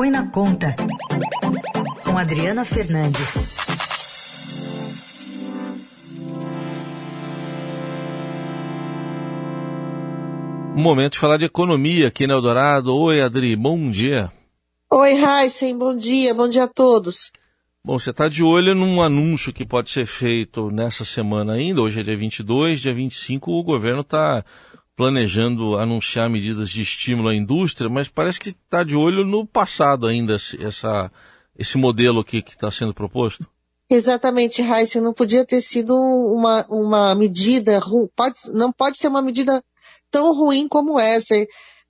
Põe na Conta, com Adriana Fernandes. Um momento de falar de economia aqui no Eldorado. Oi, Adri, bom dia. Oi, Heisen, bom dia, bom dia a todos. Bom, você está de olho num anúncio que pode ser feito nessa semana ainda, hoje é dia 22, dia 25 o governo está planejando anunciar medidas de estímulo à indústria, mas parece que está de olho no passado ainda, essa, esse modelo aqui que está sendo proposto. Exatamente, Heisen, não podia ter sido uma, uma medida, pode, não pode ser uma medida tão ruim como essa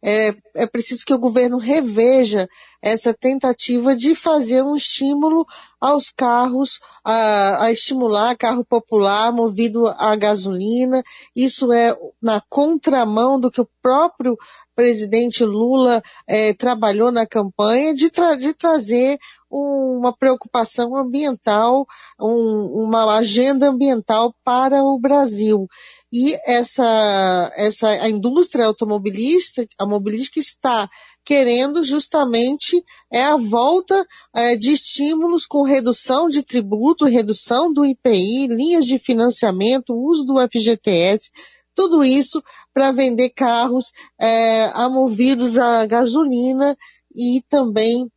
é, é preciso que o governo reveja essa tentativa de fazer um estímulo aos carros, a, a estimular carro popular movido a gasolina. Isso é na contramão do que o próprio presidente Lula é, trabalhou na campanha de, tra de trazer uma preocupação ambiental, um, uma agenda ambiental para o Brasil e essa, essa a indústria automobilista, a mobilística está querendo justamente é a volta é, de estímulos com redução de tributo, redução do IPI, linhas de financiamento, uso do FGTS, tudo isso para vender carros é, movidos a gasolina e também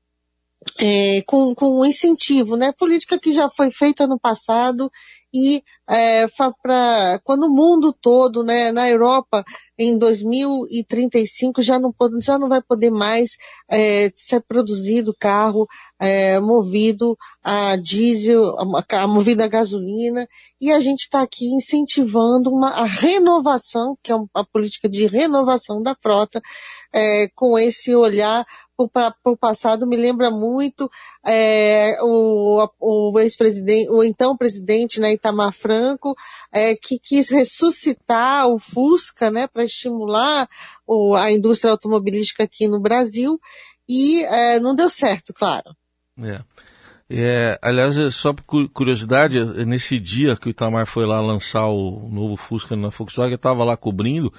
é, com, com incentivo, né? Política que já foi feita no passado e é, para quando o mundo todo, né, na Europa, em 2035 já não, já não vai poder mais é, ser produzido carro é, movido a diesel, a, a, movido a gasolina, e a gente está aqui incentivando uma, a renovação, que é uma política de renovação da frota, é, com esse olhar para o passado me lembra muito é, o, o ex-presidente, o então presidente né, Itamar Franco, é, que quis ressuscitar o Fusca, né, para estimular o, a indústria automobilística aqui no Brasil e é, não deu certo, claro. É. É, aliás, é só por curiosidade, nesse dia que o Itamar foi lá lançar o novo Fusca na Volkswagen, eu estava lá cobrindo,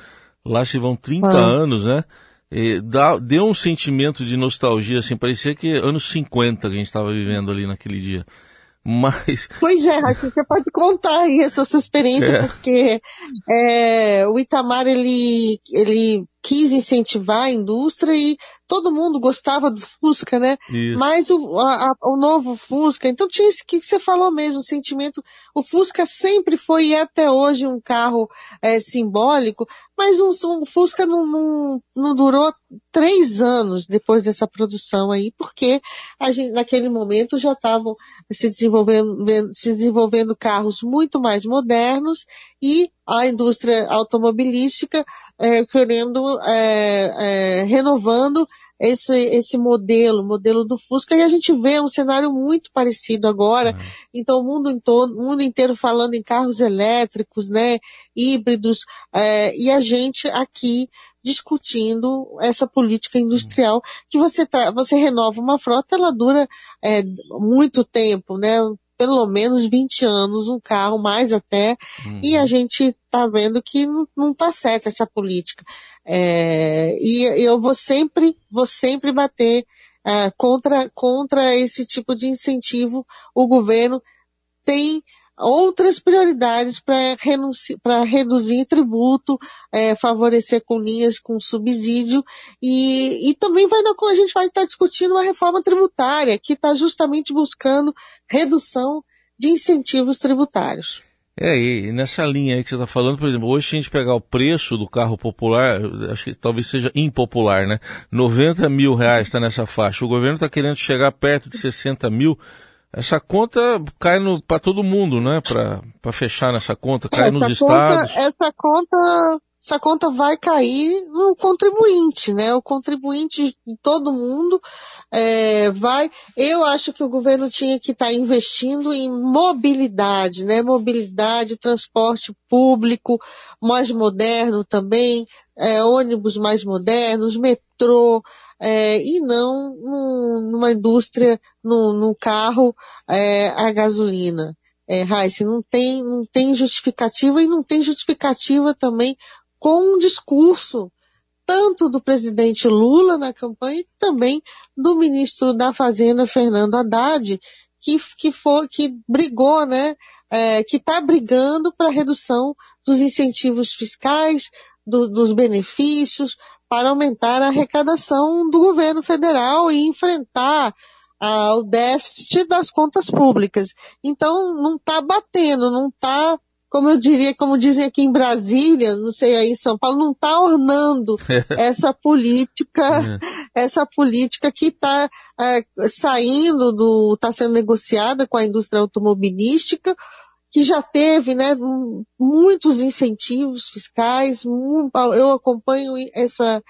lá se vão 30 ah. anos, né? Dá, deu um sentimento de nostalgia, assim, parecia que anos 50 que a gente estava vivendo ali naquele dia. Mas. Pois é, você pode contar aí essa sua experiência, é. porque é, o Itamar ele, ele quis incentivar a indústria e todo mundo gostava do Fusca, né? Isso. Mas o, a, o novo Fusca, então tinha esse que você falou mesmo, o sentimento. O Fusca sempre foi e é até hoje um carro é, simbólico, mas um, um Fusca não, não, não, durou três anos depois dessa produção aí, porque a gente, naquele momento já estavam se desenvolvendo, se desenvolvendo carros muito mais modernos e a indústria automobilística é, querendo, é, é, renovando esse, esse modelo, modelo do Fusca, e a gente vê um cenário muito parecido agora. Uhum. Então, o mundo, todo, mundo inteiro falando em carros elétricos, né, híbridos, é, e a gente aqui discutindo essa política industrial que você, você renova uma frota, ela dura é, muito tempo, né? Pelo menos 20 anos um carro, mais até, uhum. e a gente está vendo que não está certa essa política. É, e eu vou sempre, vou sempre bater uh, contra, contra esse tipo de incentivo. O governo tem outras prioridades para reduzir tributo, é, favorecer com linhas com subsídio e, e também vai na, a gente vai estar tá discutindo uma reforma tributária que está justamente buscando redução de incentivos tributários. É, e nessa linha aí que você está falando, por exemplo, hoje se a gente pegar o preço do carro popular, acho que talvez seja impopular, né? 90 mil reais está nessa faixa. O governo está querendo chegar perto de 60 mil. Essa conta cai para todo mundo, né? Para fechar nessa conta, cai essa nos estados. Essa conta, essa conta vai cair no contribuinte, né? O contribuinte de todo mundo é, vai. Eu acho que o governo tinha que estar tá investindo em mobilidade, né? Mobilidade, transporte público mais moderno também, é, ônibus mais modernos, metrô é, e não num, numa indústria, num, carro é, a gasolina. É, Heisen, não tem, não tem justificativa e não tem justificativa também com um discurso tanto do presidente Lula na campanha, também do ministro da Fazenda, Fernando Haddad, que, que, for, que brigou, né, é, que está brigando para redução dos incentivos fiscais, do, dos benefícios, para aumentar a arrecadação do governo federal e enfrentar ah, o déficit das contas públicas. Então, não está batendo, não está como eu diria, como dizem aqui em Brasília, não sei aí em São Paulo, não está ornando essa política, é. essa política que está é, saindo do, está sendo negociada com a indústria automobilística, que já teve, né, muitos incentivos fiscais, eu acompanho essa,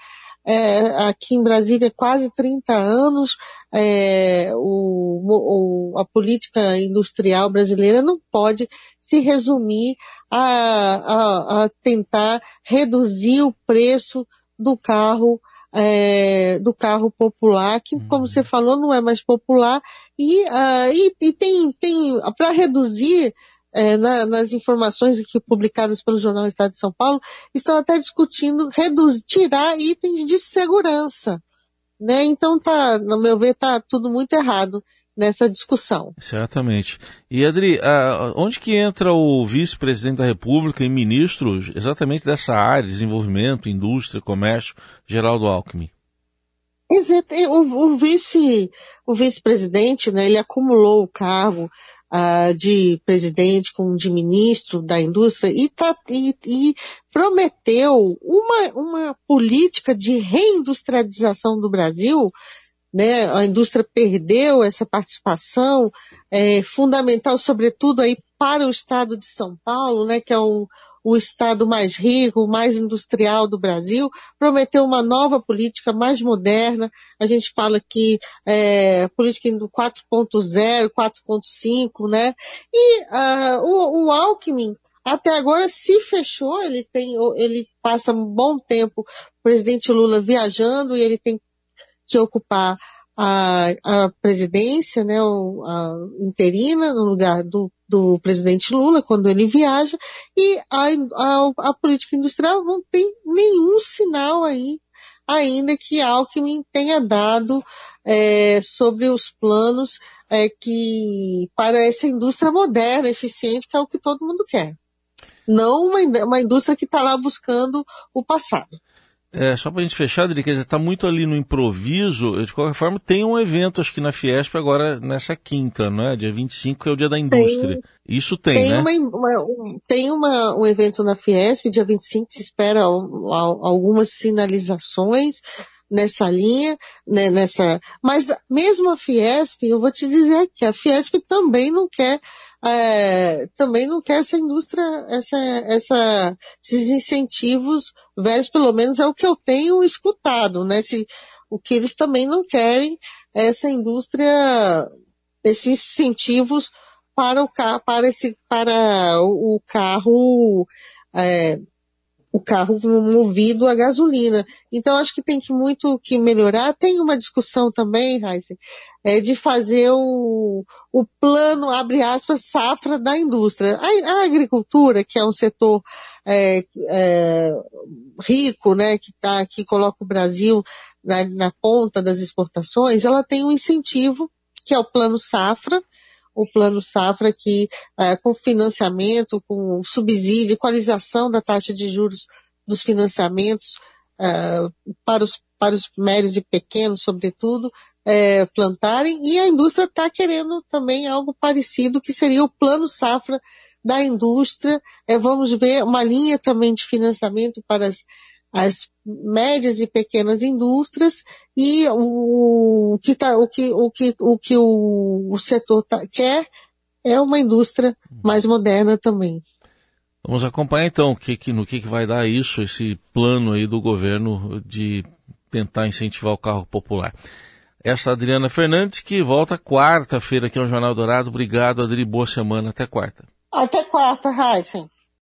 é, aqui em Brasília quase 30 anos, é, o, o, a política industrial brasileira não pode se resumir a, a, a tentar reduzir o preço do carro é, do carro popular, que, como uhum. você falou, não é mais popular, e, uh, e, e tem, tem para reduzir é, na, nas informações aqui publicadas pelo Jornal Estado de São Paulo, estão até discutindo reduzir, tirar itens de segurança. Né? Então tá, no meu ver, tá tudo muito errado nessa discussão. Certamente. E Adri, onde que entra o vice-presidente da República e ministro exatamente dessa área, desenvolvimento, indústria, comércio, Geraldo Alckmin? O, o vice, o vice-presidente, né, ele acumulou o cargo uh, de presidente com de ministro da indústria e, tá, e, e prometeu uma, uma política de reindustrialização do Brasil né, a indústria perdeu essa participação é, fundamental, sobretudo aí para o estado de São Paulo, né, que é o, o estado mais rico, mais industrial do Brasil, prometeu uma nova política mais moderna. A gente fala aqui é, política 4.0, 4.5, né? E uh, o, o Alckmin até agora se fechou, ele tem, ele passa um bom tempo, o presidente Lula viajando e ele tem que ocupar a, a presidência, né, a interina no lugar do, do presidente Lula quando ele viaja e a, a, a política industrial não tem nenhum sinal aí ainda que Alckmin tenha dado é, sobre os planos é, que para essa indústria moderna, eficiente, que é o que todo mundo quer. Não uma, uma indústria que está lá buscando o passado. É, só para a gente fechar, Adri, quer dizer, está muito ali no improviso. De qualquer forma, tem um evento, acho que na Fiesp agora, nessa quinta, não é? Dia 25, que é o Dia da Indústria. Tem, Isso tem, tem né? Uma, uma, um, tem uma, um evento na Fiesp, dia 25, se espera algumas sinalizações nessa linha, né, nessa, mas mesmo a Fiesp, eu vou te dizer que a Fiesp também não quer é, também não quer essa indústria, essa, essa, esses incentivos velhos, pelo menos é o que eu tenho escutado, né? Se, o que eles também não querem é essa indústria, esses incentivos para o para esse, para o, o carro, é, o carro movido a gasolina. Então acho que tem que muito que melhorar. Tem uma discussão também, Raif, é de fazer o, o plano, abre aspas, safra da indústria. A, a agricultura, que é um setor é, é, rico, né, que tá, que coloca o Brasil na, na ponta das exportações, ela tem um incentivo, que é o plano safra, o Plano Safra que, é, com financiamento, com subsídio, equalização da taxa de juros dos financiamentos é, para, os, para os médios e pequenos, sobretudo, é, plantarem, e a indústria está querendo também algo parecido, que seria o Plano Safra da indústria. Vamos ver uma linha também de financiamento para as as médias e pequenas indústrias e o que, tá, o, que, o, que, o, que o, setor tá, quer é uma indústria mais moderna também. Vamos acompanhar então o que, que, no que, que vai dar isso, esse plano aí do governo de tentar incentivar o carro popular. Essa Adriana Fernandes, que volta quarta-feira aqui no Jornal Dourado. Obrigado, Adri. Boa semana. Até quarta. Até quarta, Heisen.